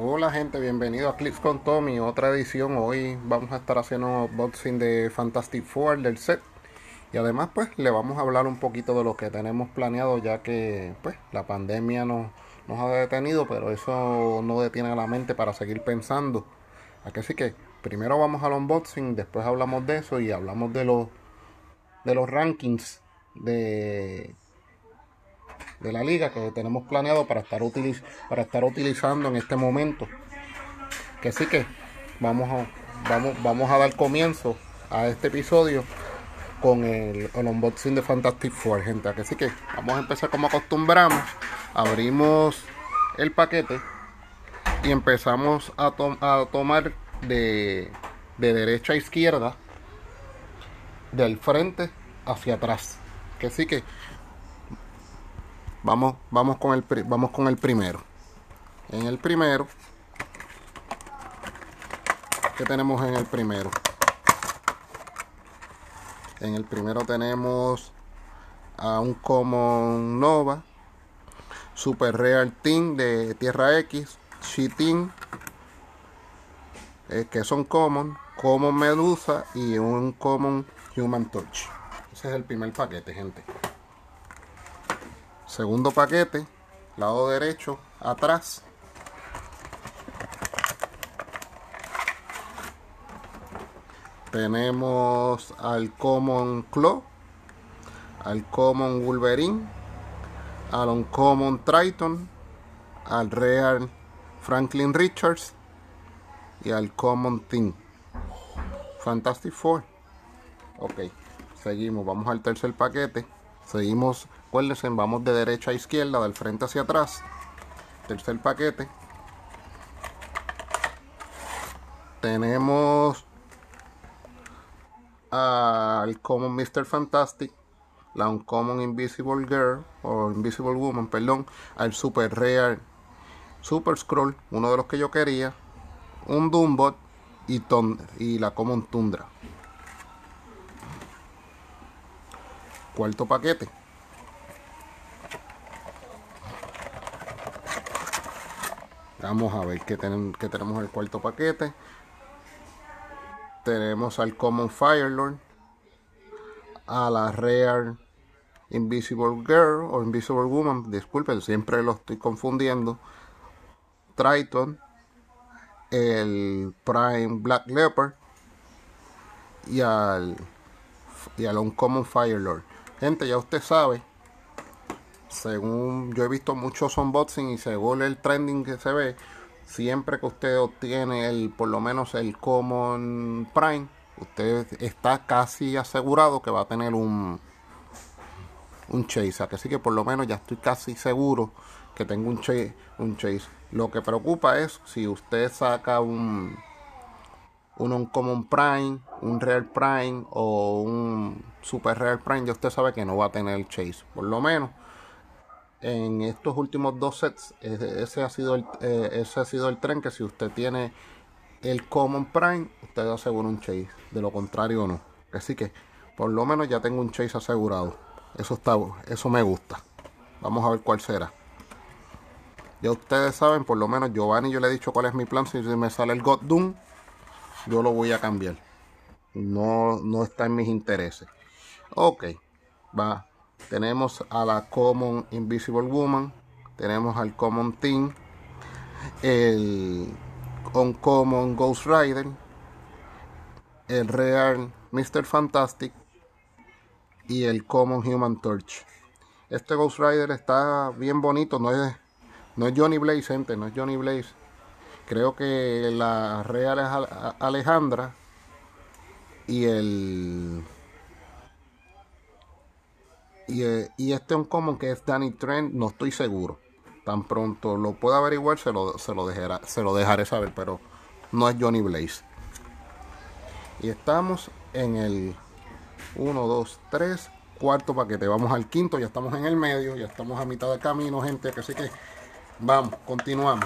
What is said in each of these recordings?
Hola gente, bienvenido a Clips con Tommy, otra edición. Hoy vamos a estar haciendo un unboxing de Fantastic Four del set. Y además pues le vamos a hablar un poquito de lo que tenemos planeado ya que pues la pandemia nos, nos ha detenido, pero eso no detiene a la mente para seguir pensando. Así que primero vamos al unboxing, después hablamos de eso y hablamos de los de los rankings de de la liga que tenemos planeado para estar, para estar utilizando en este momento. Que sí que vamos a, vamos, vamos a dar comienzo a este episodio con el, unboxing de Fantastic Four, gente. Que sí que vamos a empezar como acostumbramos. Abrimos el paquete y empezamos a, a tomar de, de derecha a izquierda, del frente hacia atrás. Que sí que Vamos, vamos, con el, vamos con el primero. En el primero, ¿qué tenemos en el primero? En el primero tenemos a un Common Nova, Super Real Team de Tierra X, Cheating, eh, que son Common, Common Medusa y un Common Human Touch. Ese es el primer paquete, gente. Segundo paquete, lado derecho, atrás. Tenemos al Common Claw, al Common Wolverine, al Uncommon Triton, al Real Franklin Richards y al Common Team. Fantastic Four. Ok, seguimos, vamos al tercer paquete. Seguimos Acuérdense, vamos de derecha a izquierda, del frente hacia atrás. Tercer paquete. Tenemos al Common Mr. Fantastic, la Uncommon Invisible Girl, o Invisible Woman, perdón, al Super Rare Super Scroll, uno de los que yo quería, un Doombot y, y la Common Tundra. Cuarto paquete. Vamos a ver que, tenemos, que tenemos el cuarto paquete. Tenemos al Common Firelord. A la Rare Invisible Girl o Invisible Woman. Disculpen, siempre lo estoy confundiendo. Triton. El Prime Black Leopard. Y al, y al Uncommon Firelord. Gente, ya usted sabe según yo he visto muchos unboxing y según el trending que se ve, siempre que usted obtiene el por lo menos el Common Prime, usted está casi asegurado que va a tener un un chase, así que por lo menos ya estoy casi seguro que tengo un chase, un chase. Lo que preocupa es si usted saca un un Uncommon Prime, un Rare Prime o un Super Rare Prime, ya usted sabe que no va a tener el chase. Por lo menos en estos últimos dos sets, ese ha sido el, eh, ese ha sido el tren que si usted tiene el Common Prime, usted asegura un chase. De lo contrario, no. Así que, por lo menos ya tengo un chase asegurado. Eso está, eso me gusta. Vamos a ver cuál será. Ya ustedes saben, por lo menos Giovanni yo le he dicho cuál es mi plan. Si me sale el God Doom, yo lo voy a cambiar. No, no está en mis intereses. Ok, va. Tenemos a la Common Invisible Woman. Tenemos al Common Team. El Uncommon Ghost Rider. El Real Mr. Fantastic. Y el Common Human Torch. Este Ghost Rider está bien bonito. No es, no es Johnny Blaze, gente. No es Johnny Blaze. Creo que la Real es Alejandra. Y el y, eh, y este un common que es Danny Trent, no estoy seguro. Tan pronto lo pueda averiguar, se lo, se lo, dejará, se lo dejaré saber, pero no es Johnny Blaze. Y estamos en el 1, 2, 3, cuarto paquete. Vamos al quinto, ya estamos en el medio, ya estamos a mitad de camino, gente. Así que vamos, continuamos.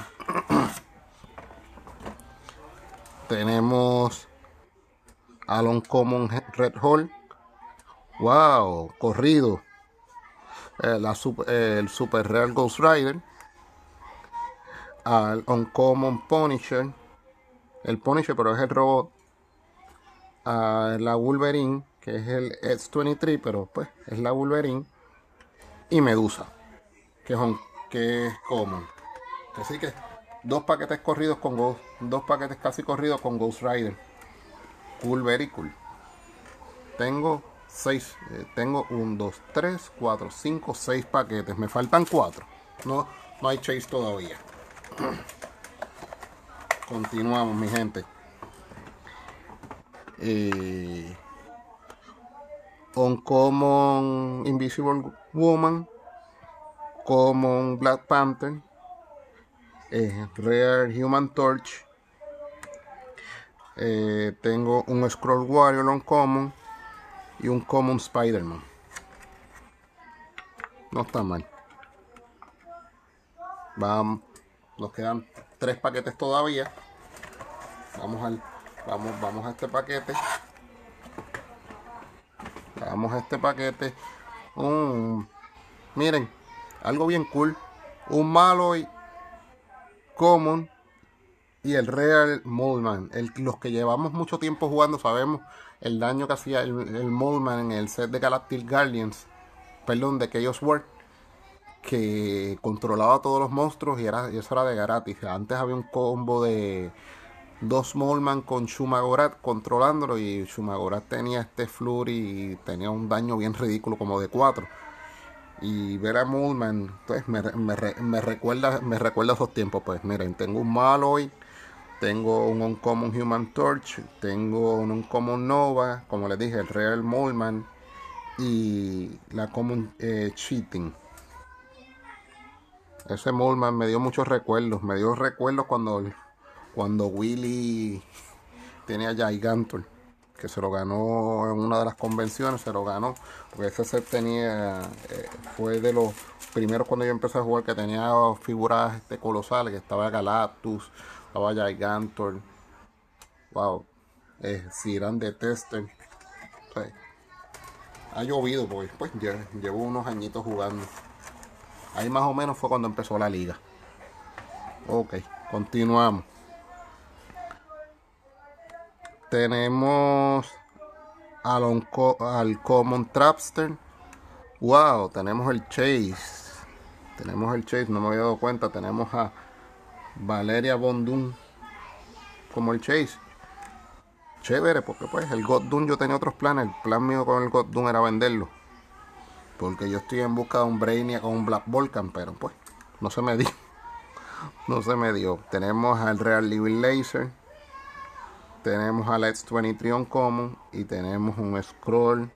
Tenemos Alon Common Red Hall. Wow, corrido. Eh, la, el Super Real Ghost Rider, al Uncommon Punisher. El Punisher, pero es el robot. A la Wolverine, que es el X-23, pero pues es la Wolverine. Y Medusa, que es, un, que es common. Así que dos paquetes corridos con Ghost, dos paquetes casi corridos con Ghost Rider. Cool, very cool. Tengo 6, eh, tengo 1, 2, 3, 4, 5, 6 paquetes. Me faltan 4. No, no hay chase todavía. Continuamos, mi gente. Eh, Common Invisible Woman, Common Black Panther, eh, Rare Human Torch, eh, tengo un Scroll Warrior on Common y un Common Spider-Man. No está mal. Vamos, nos quedan tres paquetes todavía. Vamos al, vamos, vamos a este paquete. Vamos a este paquete. miren, algo bien cool. Un Maloy Common y el Real Moldman. los que llevamos mucho tiempo jugando sabemos el daño que hacía el, el Moldman en el set de Galactic Guardians. Perdón, de Chaos World que controlaba todos los monstruos y, era, eso era de gratis. Antes había un combo de dos Molman con Shumagorat controlándolo y Shumagorat tenía este Flurry y tenía un daño bien ridículo como de 4. Y ver a Molman, pues me, me, recuerda, me recuerda esos tiempos. Pues miren, tengo un Maloy, tengo un Uncommon Human Torch, tengo un Uncommon Nova, como les dije, el Real Molman y la Common eh, Cheating. Ese Molman me dio muchos recuerdos. Me dio recuerdos cuando, cuando Willy tenía Gigantor. Que se lo ganó en una de las convenciones. Se lo ganó. Porque ese set tenía. Eh, fue de los primeros cuando yo empecé a jugar. Que tenía figuras este, colosales. Que estaba Galactus. Estaba Gigantor. Wow. Eh, Siran de Tester. ha llovido porque pues llevo unos añitos jugando. Ahí más o menos fue cuando empezó la liga. Ok, continuamos. Tenemos al, al Common Trapster. Wow, tenemos el Chase. Tenemos el Chase, no me había dado cuenta. Tenemos a Valeria Bondun como el Chase. Chévere, porque pues el God yo tenía otros planes. El plan mío con el God era venderlo. Porque yo estoy en busca de un Brainiac con un Black Volcan, pero pues no se me dio. No se me dio. Tenemos al Real Living Laser. Tenemos al X23 Common. Y tenemos un Scroll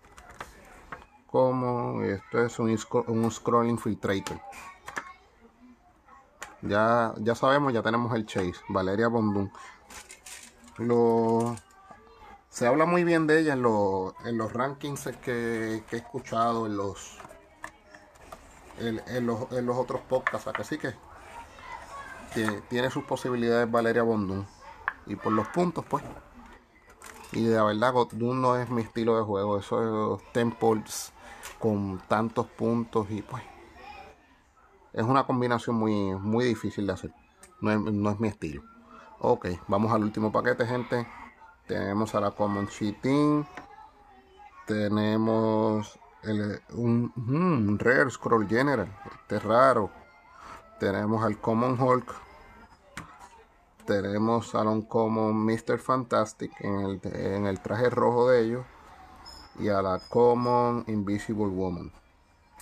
Common. Esto es un, un Scroll Infiltrator. Ya, ya sabemos, ya tenemos el Chase. Valeria Bondun. Lo, se habla muy bien de ella en, los rankings que, he escuchado, en los, en, los, otros podcasts. Así que tiene, sus posibilidades Valeria Bondun. Y por los puntos, pues. Y de verdad, Godun no es mi estilo de juego. Esos temples con tantos puntos y pues. Es una combinación muy, muy difícil de hacer. No es, no es mi estilo. Ok, vamos al último paquete, gente. Tenemos a la Common Cheating. Tenemos un, un, Rare Scroll General. Este es raro. Tenemos al Common Hulk. Tenemos a un Common Mr. Fantastic en el, en el traje rojo de ellos. Y a la Common Invisible Woman.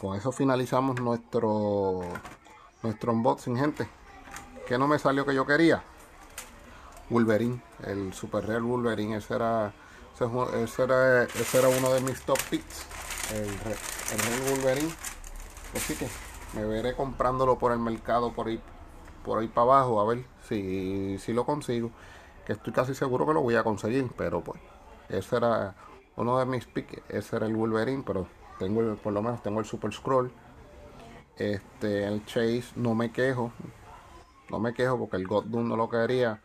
Con eso finalizamos nuestro, nuestro unboxing, gente. Que no me salió que yo quería. Wolverine, el Super Real Wolverine, ese era, ese, era, ese era uno de mis top picks, el, Real Wolverine. Así que me veré comprándolo por el mercado por ahí, por ahí para abajo, a ver si, si lo consigo. Que estoy casi seguro que lo voy a conseguir, pero pues ese era uno de mis picks, ese era el Wolverine, pero tengo el, por lo menos tengo el Super Scroll. Este, el Chase, no me quejo, no me quejo porque el God Doom no lo quería.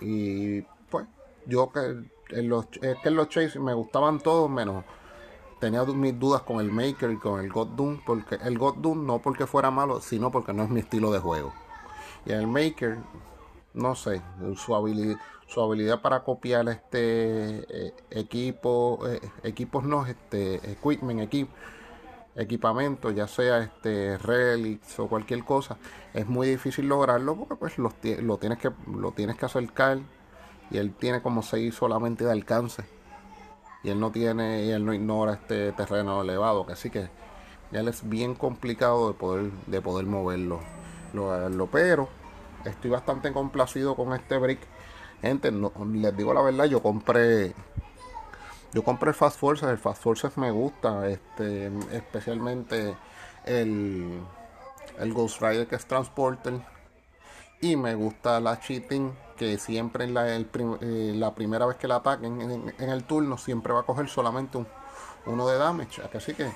Y pues yo que en los, es que en los Chase me gustaban todos menos tenía mis dudas con el Maker y con el God Doom, porque el God Doom no porque fuera malo, sino porque no es mi estilo de juego. Y el Maker, no sé, su habilidad, su habilidad para copiar este eh, equipo, eh, equipos no, este equipment, equip, equipamiento, ya sea este relics o cualquier cosa, es muy difícil lograrlo porque pues lo, tienes que lo tienes que acercar y él tiene como 6 solamente de alcance y él no tiene y él no ignora este terreno elevado, así que ya es bien complicado de poder de poder moverlo, lo, pero estoy bastante complacido con este brick. Gente, les digo la verdad, yo compré yo compré el Fast Forces, el Fast Forces me gusta, este especialmente el el Ghost Rider que es Transporter y me gusta la cheating que siempre la, eh, la primera vez que la ataquen en, el turno siempre va a coger solamente un, uno de damage. Así que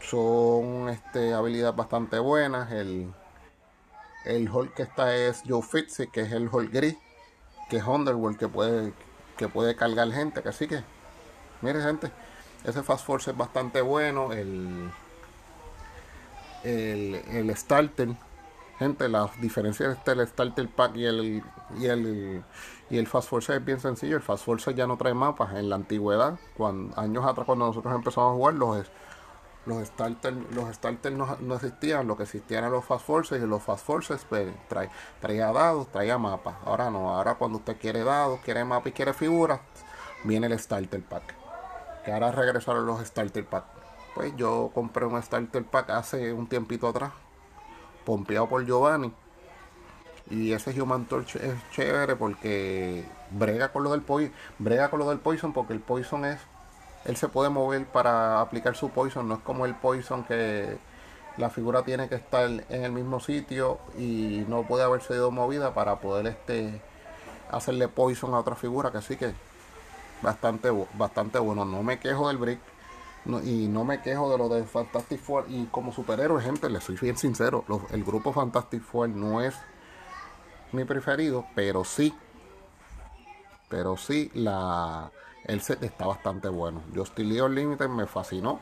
son este, habilidades bastante buenas. El, el Hulk que está es Joe Fitzy, que es el Hulk gris, que es Underworld, que puede, que puede cargar gente. Así que, mire gente, ese Fast Force es bastante bueno. El, el, el Starter Gente, la diferencia entre el Starter Pack y el, y el, y el Fast Force es bien sencillo. El Fast Force ya no trae mapas. En la antigüedad, cuando, años atrás cuando nosotros empezamos a jugar, los, los starters los starter no, existían. Lo que existían eran los Fast Forces y los Fast Forces pues, traía dados, traía mapas. Ahora no, ahora cuando usted quiere dados, quiere mapas y quiere figuras, viene el Starter Pack. Que ahora regresaron los Starter Pack. Pues yo compré un Starter Pack hace un tiempito atrás pompeado por Giovanni. Y ese Human Torch es chévere porque brega con lo del poison, brega con lo del poison porque el poison es él se puede mover para aplicar su poison, no es como el poison que la figura tiene que estar en el mismo sitio y no puede haber sido movida para poder este hacerle poison a otra figura, que así que bastante bastante bueno, no me quejo del brick y no me quejo de lo de Fantastic Four. Y como superhéroe, gente, les soy bien sincero. el grupo Fantastic Four no es mi preferido, pero sí. Pero sí, la, el set está bastante bueno. Justin League Limited me fascinó.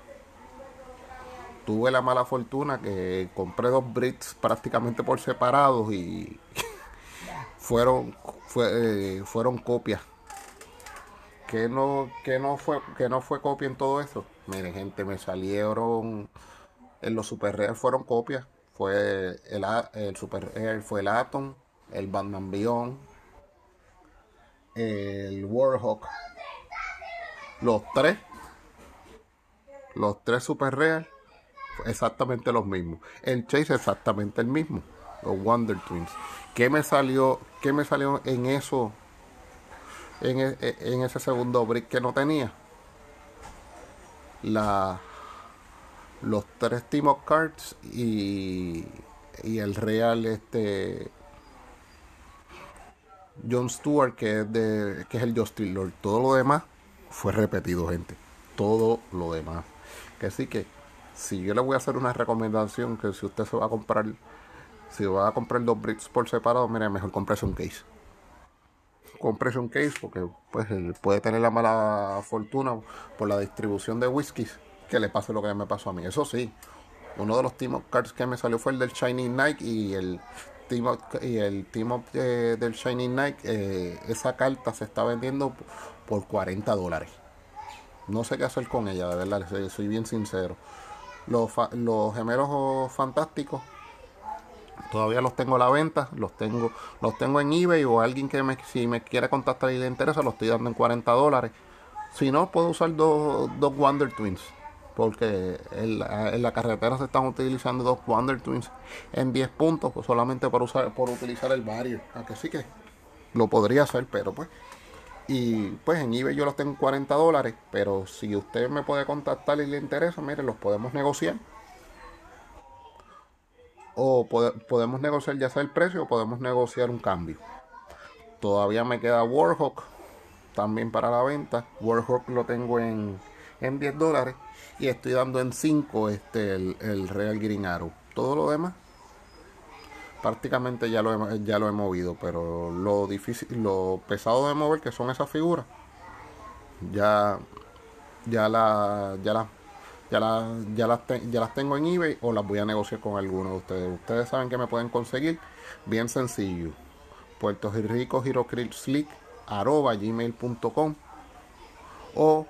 Tuve la mala fortuna que compré dos Brits prácticamente por separados y fueron, fue, eh, fueron copias. Que no, no fue, que no fue copia en todo eso Miren, gente, me salieron. En los Super Rare fueron copias. Fue el, el Super Rare, fue el Atom, el Batman Beyond, el Warhawk. Los tres. Los tres Super Rare. Exactamente los mismos. El Chase exactamente el mismo. Los Wonder Twins. ¿Qué me salió? ¿Qué me salió en eso? En, e, en ese segundo brick que no tenía la, los tres Team of Cards y, y el Real este John Stewart que es de que es el Justin Lord todo lo demás fue repetido gente. Todo lo demás. Que sí que si yo le voy a hacer una recomendación que si usted se va a comprar si va a comprar dos bricks por separado mire mejor comprese un case. Un case porque pues puede tener la mala fortuna por la distribución de whiskies que le pase lo que me pasó a mí. Eso sí, uno de los team cards que me salió fue el del Shining Knight y el y el team eh, del Shining Knight, eh, esa carta se está vendiendo por 40 dólares. No sé qué hacer con ella, de verdad, soy bien sincero. Los, los gemelos fantásticos todavía los tengo a la venta, los tengo, los tengo en eBay o alguien que me, si me quiere contactar y le interesa, los estoy dando en 40 dólares. Si no, puedo usar dos, dos Wonder Twins, porque en la, carretera se están utilizando dos Wonder Twins en 10 puntos, pues solamente por usar, por utilizar el barrio. Aunque sí que lo podría hacer, pero pues. Y pues en eBay yo los tengo en 40 dólares, pero si usted me puede contactar y le interesa, mire, los podemos negociar o podemos negociar ya sea el precio o podemos negociar un cambio. Todavía me queda Warhawk también para la venta. Warhawk lo tengo en, en 10 dólares y estoy dando en 5 este, el, Real Green Arrow. Todo lo demás prácticamente ya lo, he, ya lo he movido, pero lo difícil, lo pesado de mover que son esas figuras, ya, ya la, ya la, ya, la, ya, las ya las tengo en eBay o las voy a negociar con alguno de ustedes. Ustedes saben que me pueden conseguir bien sencillo. Puerto Rico arroba gmail.com o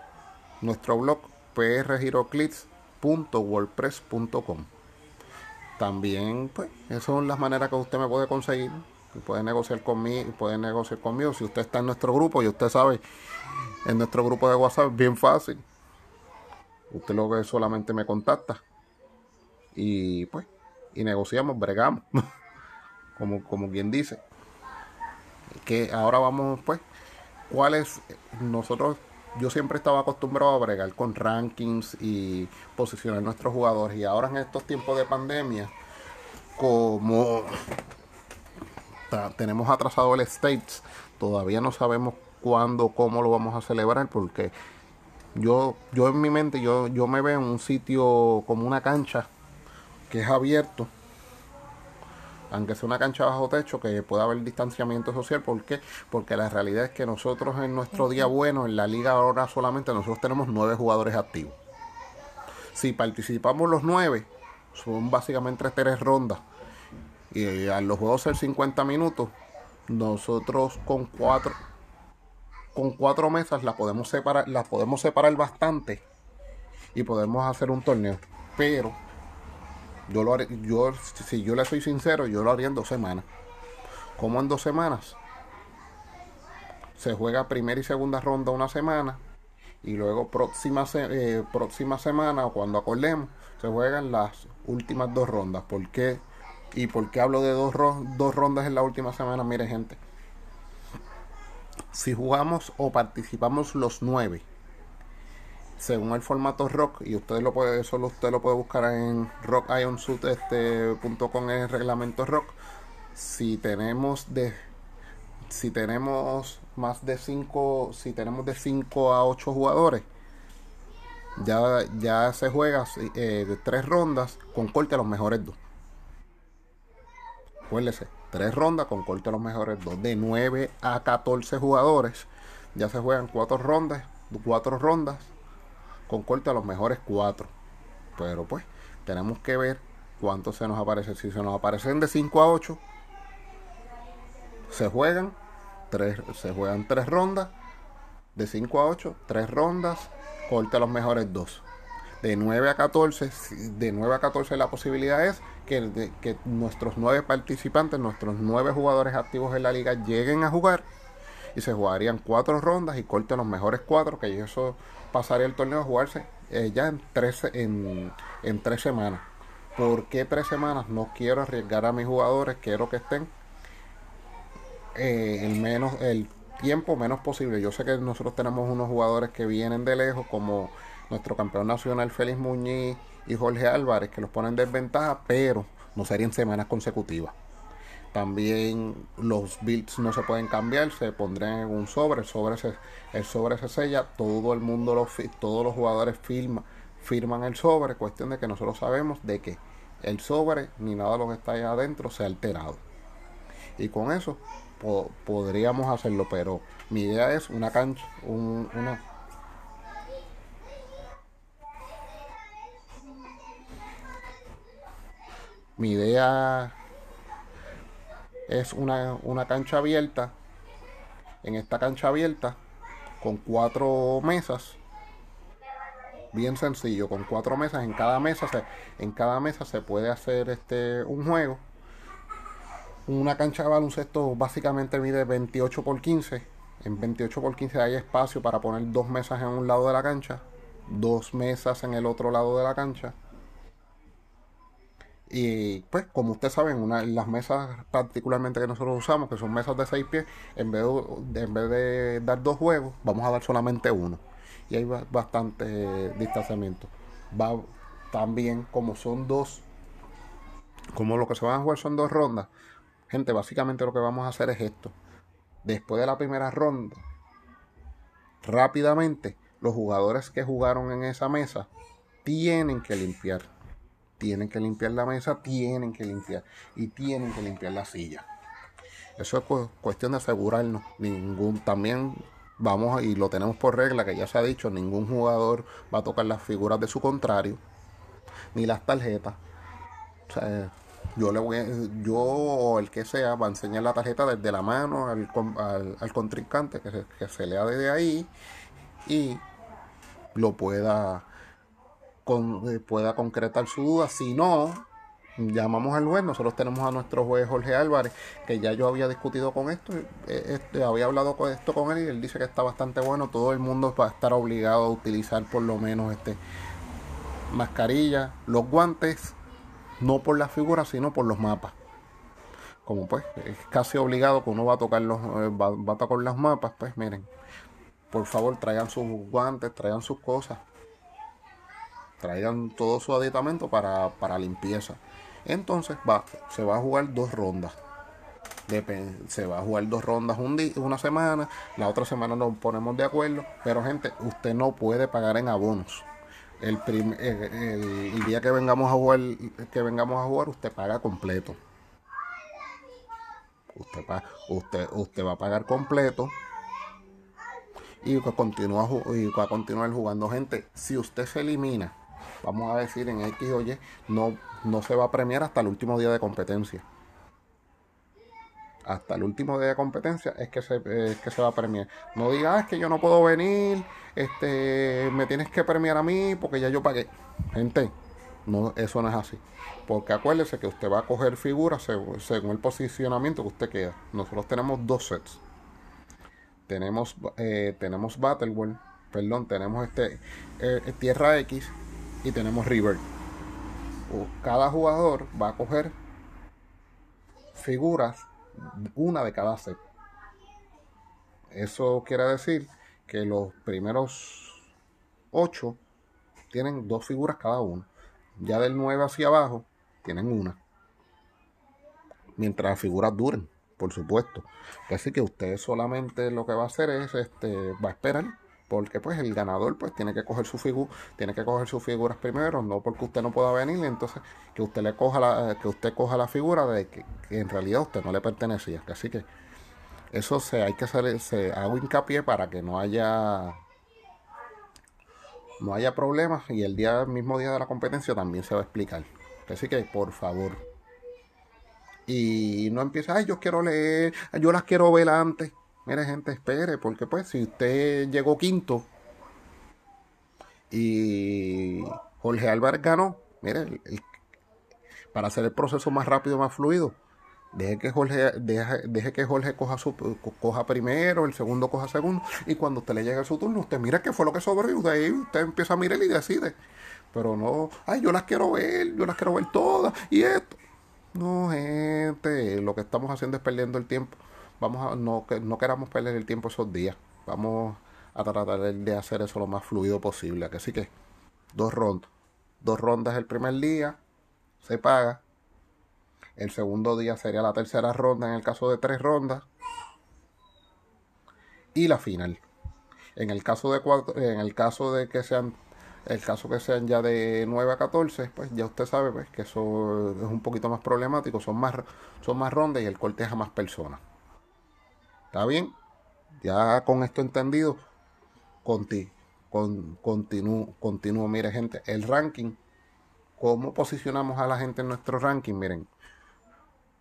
nuestro blog prgiroclips.wordpress.com también pues esas son las maneras que usted me puede conseguir. Puede negociar conmigo puede negociar conmigo. Si usted está en nuestro grupo y usted sabe en nuestro grupo de whatsapp bien fácil. Usted lo que solamente me contacta. Y pues y negociamos bregamos. Como como quien dice. Que ahora vamos pues cuáles nosotros yo siempre estaba acostumbrado a bregar con rankings y posicionar nuestros jugadores. Y ahora en estos tiempos de pandemia como tenemos atrasado el States todavía no sabemos cuándo cómo lo vamos a celebrar porque yo yo en mi mente yo yo me veo en un sitio como una cancha que es abierto aunque sea una cancha bajo techo, que pueda haber distanciamiento social. ¿Por qué? Porque la realidad es que nosotros en nuestro día bueno, en la liga ahora solamente nosotros tenemos nueve jugadores activos. Si participamos los nueve, son básicamente tres rondas. Y a los juegos ser 50 minutos, nosotros con cuatro con cuatro mesas las podemos separar, las podemos separar bastante y podemos hacer un torneo. Pero yo lo yo, si yo le soy sincero, yo lo haría en dos semanas. ¿Cómo en dos semanas? Se juega primera y segunda ronda una semana. Y luego próxima, eh, próxima semana, o cuando acordemos, se juegan las últimas dos rondas. ¿Por qué? ¿Y por qué hablo de dos, dos rondas en la última semana? Mire gente. Si jugamos o participamos los nueve según el formato rock y usted lo puede solo usted lo puede buscar en rockionsuit.com este, en reglamento rock. Si tenemos de si tenemos más de 5 si tenemos de 5 a 8 jugadores ya, ya se juega eh, de tres rondas con corte a los mejores dos. Acuérdese tres rondas con corte a los mejores dos. De 9 a 14 jugadores ya se juegan cuatro rondas cuatro rondas con corte a los mejores cuatro. Pero pues tenemos que ver cuánto se nos aparece. Si se nos aparecen de 5 a 8, se juegan tres, se juegan tres rondas. De 5 a 8, tres rondas, corte a los mejores dos. De 9 a 14, de 9 a 14 la posibilidad es que, que nuestros nueve participantes, nuestros nueve jugadores activos en la liga lleguen a jugar y se jugarían cuatro rondas y corte a los mejores cuatro, que eso pasaría el torneo a jugarse eh, ya en tres, en, en tres semanas. ¿Por qué tres semanas? No quiero arriesgar a mis jugadores, quiero que estén eh, el menos el tiempo menos posible. Yo sé que nosotros tenemos unos jugadores que vienen de lejos, como nuestro campeón nacional Félix Muñiz y Jorge Álvarez, que los ponen desventaja, pero no serían semanas consecutivas. También los bits no se pueden cambiar, se pondrán en un sobre, el sobre se, el sobre se sella, todo el mundo, lo, todos los jugadores firma, firman el sobre, cuestión de que nosotros sabemos de que el sobre ni nada de lo que está ahí adentro se ha alterado. Y con eso podríamos hacerlo, pero mi idea es una cancha, un, una, mi idea es una, cancha abierta. En esta cancha abierta, con cuatro mesas, bien sencillo, con cuatro mesas, en cada mesa se, en cada mesa se puede hacer este un juego. Una cancha de baloncesto básicamente mide 28 por 15. En 28 por 15 hay espacio para poner dos mesas en un lado de la cancha, dos mesas en el otro lado de la cancha y pues, como ustedes saben, una, las mesas particularmente que nosotros usamos, que son mesas de 6 pies, en vez, de, en vez de dar dos juegos, vamos a dar solamente uno. Y hay bastante distanciamiento. Va también, como son dos, como lo que se van a jugar son dos rondas, gente, básicamente lo que vamos a hacer es esto. Después de la primera ronda, rápidamente, los jugadores que jugaron en esa mesa tienen que limpiar tienen que limpiar la mesa, tienen que limpiar y tienen que limpiar la silla. Eso es cuestión de asegurarnos. Ningún, también vamos y lo tenemos por regla que ya se ha dicho, ningún jugador va a tocar las figuras de su contrario, ni las tarjetas. Yo le voy yo o el que sea va a enseñar la tarjeta desde la mano al, al, contrincante que se lea desde ahí y lo pueda eh, pueda concretar su duda. Si no, llamamos al juez, nosotros tenemos a nuestro juez Jorge Álvarez, que ya yo había discutido con esto, eh, este, había hablado con esto con él y él dice que está bastante bueno, todo el mundo va a estar obligado a utilizar por lo menos este mascarilla, los guantes, no por las figuras, sino por los mapas. Como pues es casi obligado que uno va a tocar los eh, va a tocar los mapas, pues miren, por favor traigan sus guantes, traigan sus cosas traigan todo su aditamento para, para limpieza. Entonces va, se va a jugar dos rondas. se va a jugar dos rondas un una semana, la otra semana nos ponemos de acuerdo, pero gente, usted no puede pagar en abonos. El, el, día que vengamos a jugar, que vengamos a jugar, usted paga completo. Usted, usted, usted va a pagar completo y y va a continuar jugando. Gente, si usted se elimina vamos a decir en X o Y, no, no se va a premiar hasta el último día de competencia. Hasta el último día de competencia es que se, que se va a premiar. No digas, ah, es que yo no puedo venir, este, me tienes que premiar a mí porque ya yo pagué. Gente, no, eso no es así. Porque acuérdese que usted va a coger figuras según, el posicionamiento que usted queda. Nosotros tenemos dos sets. Tenemos, eh, tenemos Battle World, perdón, tenemos este eh, Tierra X y tenemos River. Cada jugador va a coger figuras, una de cada set. Eso quiere decir que los primeros 8 tienen dos figuras cada uno. Ya del 9 hacia abajo tienen una. Mientras las figuras duren, por supuesto. Así que usted solamente lo que va a hacer es este va a esperar porque pues el ganador pues tiene que coger su figura, tiene que coger sus figuras primero, no porque usted no pueda venir, entonces que usted le coja la, que usted coja la figura de que, en realidad usted no le pertenecía. Así que eso se hay que hacer, se hago hincapié para que no haya no haya problemas y el día mismo día de la competencia también se va a explicar. Así que por favor. Y no empiece, ay, yo quiero leer, yo las quiero ver antes. Mire, gente, espere, porque pues si usted llegó quinto y Jorge Álvarez ganó, mire, para hacer el proceso más rápido, más fluido, deje que Jorge, deje, que Jorge coja, su, coja primero, el segundo coja segundo, y cuando usted le llegue su turno, usted mira qué fue lo que sobró, y usted, usted empieza a mirar y decide. Pero no, ay, yo las quiero ver, yo las quiero ver todas, y esto. No, gente, lo que estamos haciendo es perdiendo el tiempo vamos a, no, no queramos perder el tiempo esos días. Vamos a tratar de hacer eso lo más fluido posible. Así que dos rondas. Dos rondas el primer día, se paga. El segundo día sería la tercera ronda en el caso de tres rondas. Y la final. En el caso de cuatro, en el caso de que sean el caso que sean ya de 9 a 14, pues ya usted sabe pues, que eso es un poquito más problemático, son más, son más rondas y el corte es a más personas. ¿Está bien? Ya con esto entendido, conti, con, continúo, continúo. Mire, gente, el ranking, ¿cómo posicionamos a la gente en nuestro ranking? Miren,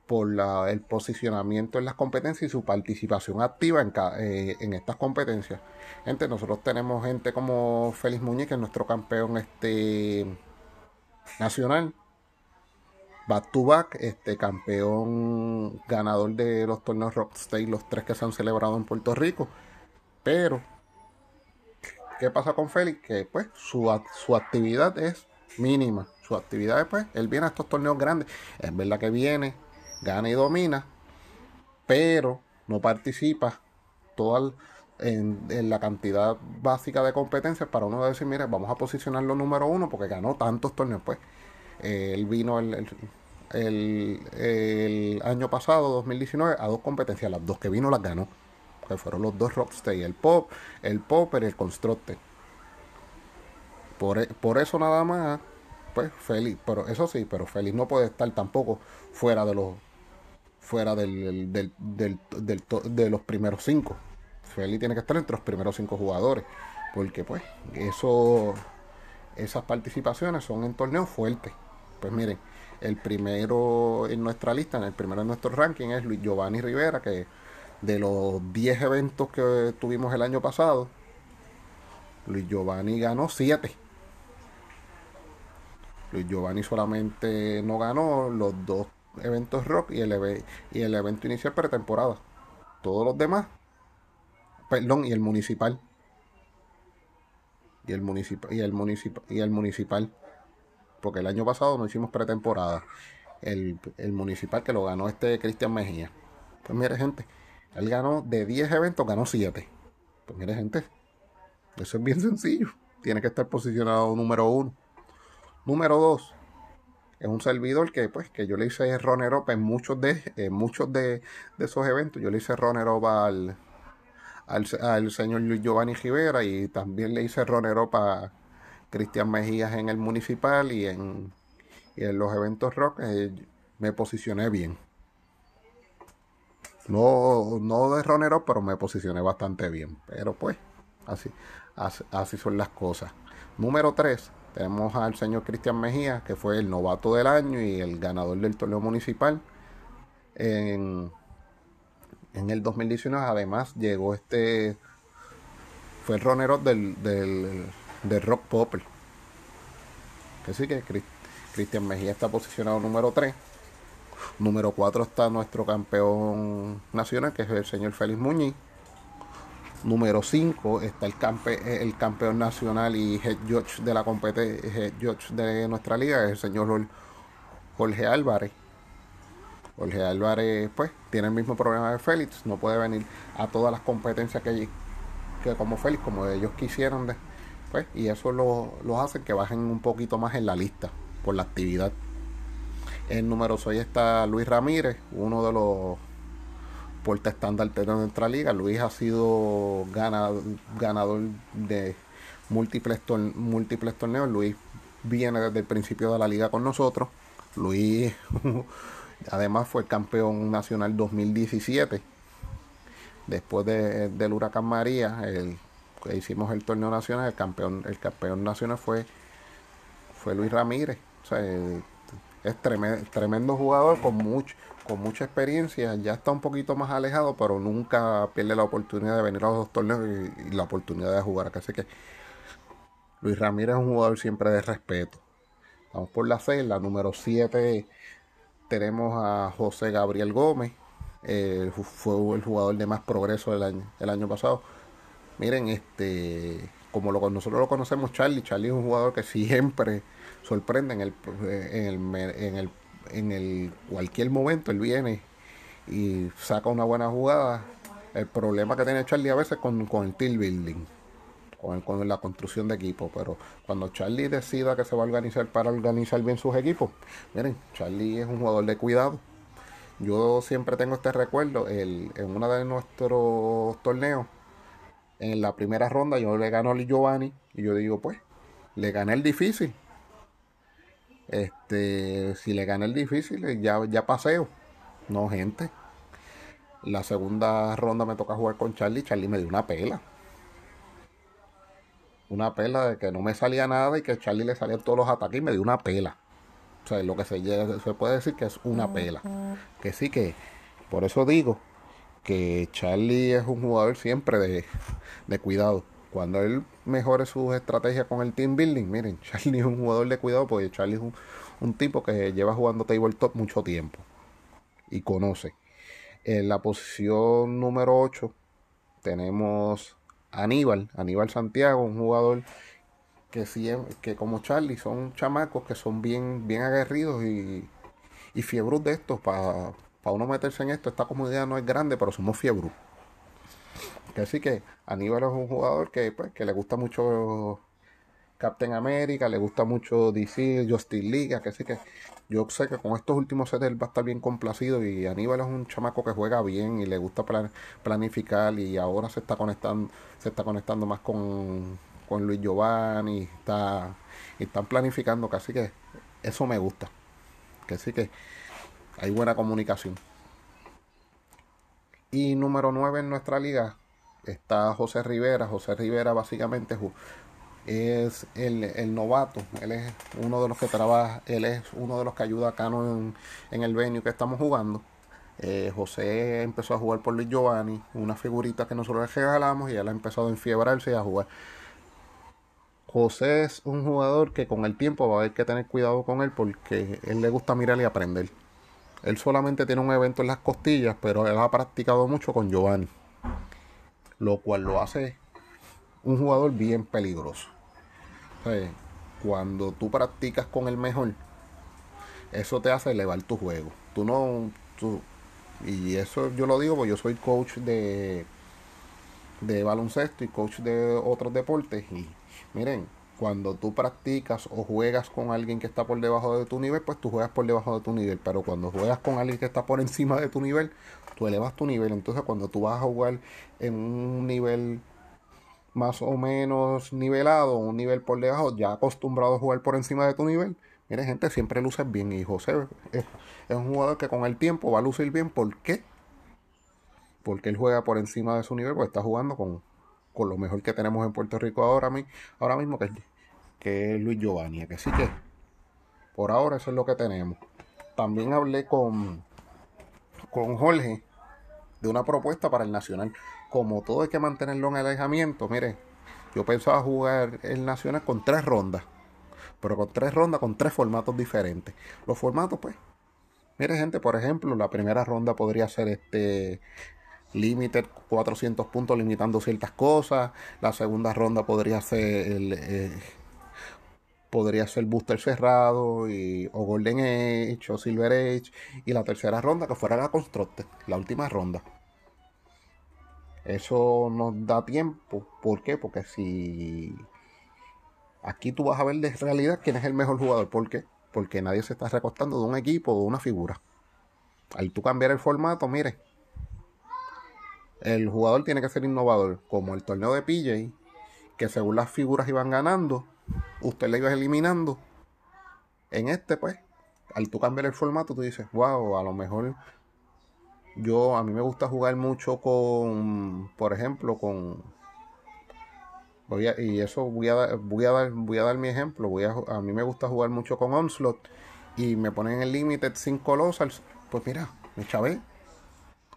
por el posicionamiento en las competencias y su participación activa en, eh, en estas competencias. Gente, nosotros tenemos gente como Félix Muñiz, que es nuestro campeón este, nacional back to back, este campeón ganador de los torneos Rockstate, los tres que se han celebrado en Puerto Rico. Pero, ¿qué pasa con Félix? Que pues su, su actividad es mínima. Su actividad es pues, él viene a estos torneos grandes. Es verdad que viene, gana y domina, pero no participa toda en, en, la cantidad básica de competencias para uno decir, mire, vamos a posicionarlo número uno porque ganó tantos torneos. Pues él vino el, el, año pasado, 2019, a dos competencias. Las dos que vino las ganó. Que fueron los dos Rockstay, el Pop, el Popper y el Constructe. Por, e, por eso nada más, pues feliz. Pero eso sí, pero feliz no puede estar tampoco fuera de los fuera del, del, del, de los primeros cinco. Félix tiene que estar entre los primeros cinco jugadores, porque pues eso, esas participaciones son en torneos fuertes. Pues miren, el primero en nuestra lista, en el primero en nuestro ranking es Luis Giovanni Rivera, que de los 10 eventos que tuvimos el año pasado, Luis Giovanni ganó 7. Luis Giovanni solamente no ganó los dos eventos rock y el, evento inicial pretemporada. Todos los demás, perdón. Y el municipal, y el municipal, y el municipal. Porque el año pasado no hicimos pretemporada. El, el municipal que lo ganó este Cristian Mejía. Pues mire, gente, él ganó de 10 eventos, ganó 7. Pues mire, gente, eso es bien sencillo. Tiene que estar posicionado número uno. Número dos, es un servidor que pues que yo le hice runner up en muchos de muchos de, esos eventos. Yo le hice runner up al, al, señor Luis Giovanni Rivera y también le hice runner up a Cristian Mejías en el municipal y en, en los eventos rock. Eh, me posicioné bien. No, no de runner up, pero me posicioné bastante bien. Pero pues, así, así, son las cosas. Número 3 tenemos al señor Cristian Mejía, que fue el novato del año y el ganador del torneo municipal en, en el 2019. Además, llegó este. Fue el runner del, del, Rock Popper. Que sí que Cristian Mejía está posicionado número 3. Número 4 está nuestro campeón nacional, que es el señor Félix Muñiz. Número 5 está el, campe, el campeón nacional y head judge de la competencia, de nuestra liga, es el señor Jorge Álvarez. Jorge Álvarez, pues, tiene el mismo problema de Félix, no puede venir a todas las competencias que, que como Félix, como ellos quisieran, de, pues, y eso los lo hace que bajen un poquito más en la lista por la actividad. El número 6 está Luis Ramírez, uno de los puerta estándar de nuestra liga. Luis ha sido ganador de múltiples, múltiples torneos. Luis viene desde el principio de la liga con nosotros. Luis además fue campeón nacional 2017. Después del huracán María, el, hicimos el torneo nacional, el campeón, el campeón nacional fue, fue Luis Ramírez. es tremendo, tremendo jugador con mucho, con mucha experiencia, ya está un poquito más alejado, pero nunca pierde la oportunidad de venir a los dos torneos y, la oportunidad de jugar. Así que Luis Ramírez es un jugador siempre de respeto. Vamos por la 6, la número 7 tenemos a José Gabriel Gómez, fue el jugador de más progreso del año, el año pasado. Miren, este, como lo, nosotros lo conocemos, Charlie, Charlie es un jugador que siempre sorprende en el, en el, en el en el cualquier momento él viene y saca una buena jugada. El problema que tiene Charlie a veces con, con el team building, con, con, la construcción de equipo, pero cuando Charlie decida que se va a organizar para organizar bien sus equipos, miren, Charlie es un jugador de cuidado. Yo siempre tengo este recuerdo, el, en uno de nuestros torneos, en la primera ronda yo le gano a Giovanni y yo digo, pues, le gané el difícil este, si le gana el difícil, ya, ya paseo. No, gente. La segunda ronda me toca jugar con Charlie. Charlie me dio una pela. Una pela de que no me salía nada y que Charlie le salían todos los ataques y me dio una pela. O sea, lo que se, se puede decir que es una pela. Que sí que, por eso digo que Charlie es un jugador siempre de, de cuidado cuando él mejore sus estrategias con el team building, miren, Charlie es un jugador de cuidado porque Charlie es un, tipo que lleva jugando tabletop mucho tiempo y conoce. En la posición número 8 tenemos Aníbal, Aníbal Santiago, un jugador que, que como Charlie son chamacos que son bien, bien aguerridos y, y fiebros de estos. Para uno meterse en esto, esta comunidad no es grande, pero somos fiebros. Que así que Aníbal es un jugador que, pues, que le gusta mucho Captain America, le gusta mucho DC, Justin League, que así que yo sé que con estos últimos sets él va a estar bien complacido y Aníbal es un chamaco que juega bien y le gusta planificar y ahora se está conectando, se está conectando más con, con Luis Giovanni, está, y están planificando, casi que eso me gusta. Que sí que hay buena comunicación. Y número 9 en nuestra liga, está José Rivera. José Rivera básicamente es el, novato. Él es uno de los que trabaja, él es uno de los que ayuda a Cano en, el venue que estamos jugando. Eh, José empezó a jugar por Luis Giovanni, una figurita que nosotros le regalamos y él ha empezado a enfiebrarse y a jugar. José es un jugador que con el tiempo va a haber que tener cuidado con él porque él le gusta mirar y aprender. Él solamente tiene un evento en las costillas, pero él ha practicado mucho con Giovanni. Lo cual lo hace un jugador bien peligroso. cuando tú practicas con el mejor, eso te hace elevar tu juego. Tú no. y eso yo lo digo porque yo soy coach de, de baloncesto y coach de otros deportes. Y miren, cuando tú practicas o juegas con alguien que está por debajo de tu nivel, pues tú juegas por debajo de tu nivel. Pero cuando juegas con alguien que está por encima de tu nivel, tú elevas tu nivel. Entonces cuando tú vas a jugar en un nivel más o menos nivelado, un nivel por debajo, ya acostumbrado a jugar por encima de tu nivel, mire gente, siempre luces bien. Y José es, un jugador que con el tiempo va a lucir bien. ¿Por qué? Porque él juega por encima de su nivel, porque está jugando con, con lo mejor que tenemos en Puerto Rico ahora, ahora mismo, que es, que es Luis Giovanni. Que sí que por ahora eso es lo que tenemos. También hablé con, con Jorge de una propuesta para el Nacional. Como todo hay que mantenerlo en alejamiento, mire, yo pensaba jugar el Nacional con tres rondas. Pero con tres rondas, con tres formatos diferentes. Los formatos, pues. Mire, gente, por ejemplo, la primera ronda podría ser este Limited 400 puntos limitando ciertas cosas. La segunda ronda podría ser el, eh, podría ser Booster cerrado y, o Golden Age o Silver Age. Y la tercera ronda que fuera la Constructed, la última ronda. Eso nos da tiempo. ¿Por qué? Porque si aquí tú vas a ver de realidad quién es el mejor jugador. ¿Por qué? Porque nadie se está recostando de un equipo o de una figura. Al tú cambiar el formato, mire, el jugador tiene que ser innovador, como el torneo de PJ, que según las figuras iban ganando, usted le iba eliminando. En este, pues, al tú cambiar el formato, tú dices, wow, a lo mejor yo, a mí me gusta jugar mucho con, por ejemplo, con, voy y eso voy a, dar, voy a dar, voy a dar mi ejemplo, voy a, a mí me gusta jugar mucho con Onslaught y me ponen el Limited sin Colossals, pues mira, me chavé,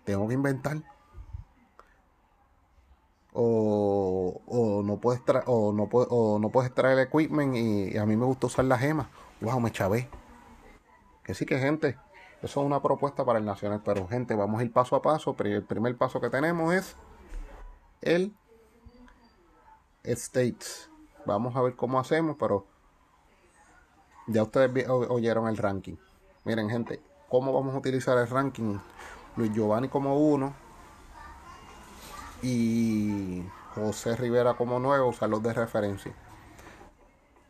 tengo que inventar o, no puedes traer o no o no puedes traer equipment y, a mí me gusta usar la gema. Wow me chavé. Que sí que gente eso es una propuesta para el nacional pero gente vamos a ir paso a paso. El primer paso que tenemos es el States. Vamos a ver cómo hacemos pero ya ustedes oyeron el ranking. Miren gente cómo vamos a utilizar el ranking Luis Giovanni como uno y José Rivera como 9, usarlos de referencia.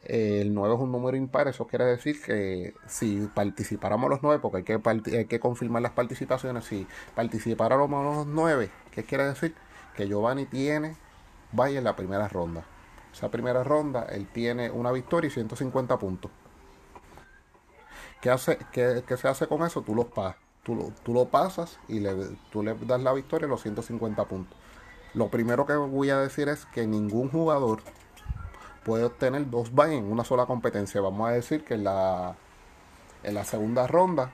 El 9 es un número impar, eso quiere decir que si participáramos los 9, porque hay que, confirmar las participaciones, si participáramos los 9, ¿qué quiere decir? Que Giovanni tiene vaya en la primera ronda. Esa primera ronda, él tiene una victoria y 150 puntos. ¿Qué, hace, qué, se hace con eso? Tú, los tú, tú lo pasas y tú le das la victoria los 150 puntos. Lo primero que voy a decir es que ningún jugador puede obtener dos buys en una sola competencia. Vamos a decir que en la, en la segunda ronda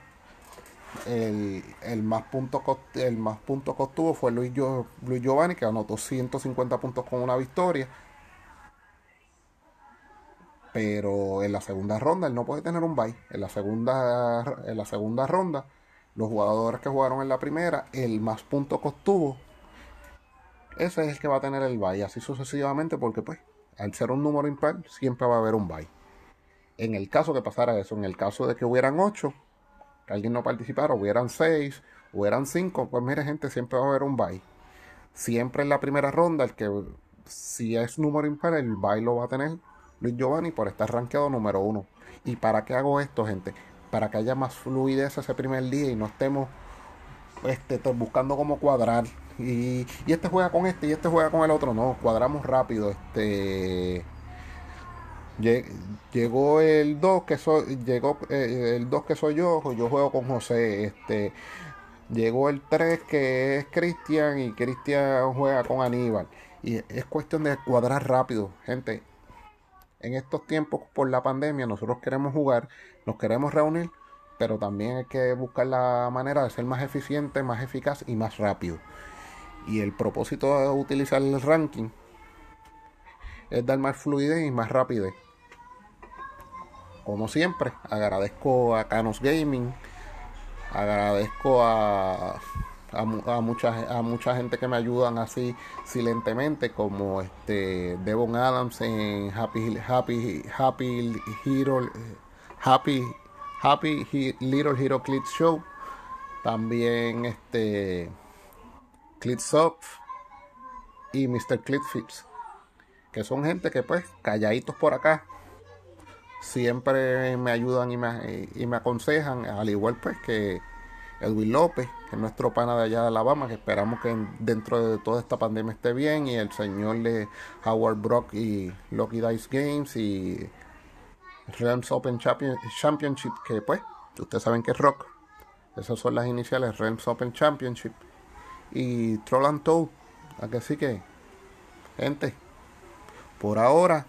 el, más puntos el más que obtuvo fue Luis, Luis Giovanni que anotó 150 puntos con una victoria. Pero en la segunda ronda él no puede tener un bye. En la segunda, en la segunda ronda, los jugadores que jugaron en la primera, el más puntos que obtuvo ese es el que va a tener el bye, así sucesivamente, porque pues, al ser un número impar, siempre va a haber un bye. En el caso que pasara eso, en el caso de que hubieran 8, que alguien no participara, hubieran 6, hubieran 5, pues mire gente, siempre va a haber un bye. Siempre en la primera ronda, el que si es número impar, el bye lo va a tener Luis Giovanni por estar rankeado número 1. ¿Y para qué hago esto, gente? Para que haya más fluidez ese primer día y no estemos este, buscando cómo cuadrar y, este juega con este y este juega con el otro. No, cuadramos rápido. Este llegó el 2 que soy llegó eh, el 2 que soy yo yo juego con José este Llegó el 3 que es Cristian y Cristian juega con Aníbal. Y es cuestión de cuadrar rápido, gente. En estos tiempos por la pandemia nosotros queremos jugar, nos queremos reunir, pero también hay que buscar la manera de ser más eficiente, más eficaz y más rápido. Y el propósito de utilizar el ranking es dar más fluidez y más rapidez. Como siempre, agradezco a Canos Gaming, agradezco a, a, mucha, a mucha gente que me ayudan así silentemente, como este Devon Adams en Happy Happy Happy Hero Happy Happy Little Hero Clip Show. También este Clipsoft y Mr. Clipfits. Que son gente que pues calladitos por acá siempre me ayudan y me, y me aconsejan, al igual pues que Edwin López, que es nuestro pana de allá de Alabama, que esperamos que dentro de toda esta pandemia esté bien, y el señor de Howard Brock y Lucky Dice Games y Realms Open Championship, que pues, ustedes saben que es rock. Esas son las iniciales, Realms Open Championship. Y Troll and Toad. Así que, gente, por ahora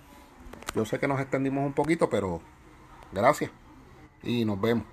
yo sé que nos extendimos un poquito, pero gracias y nos vemos.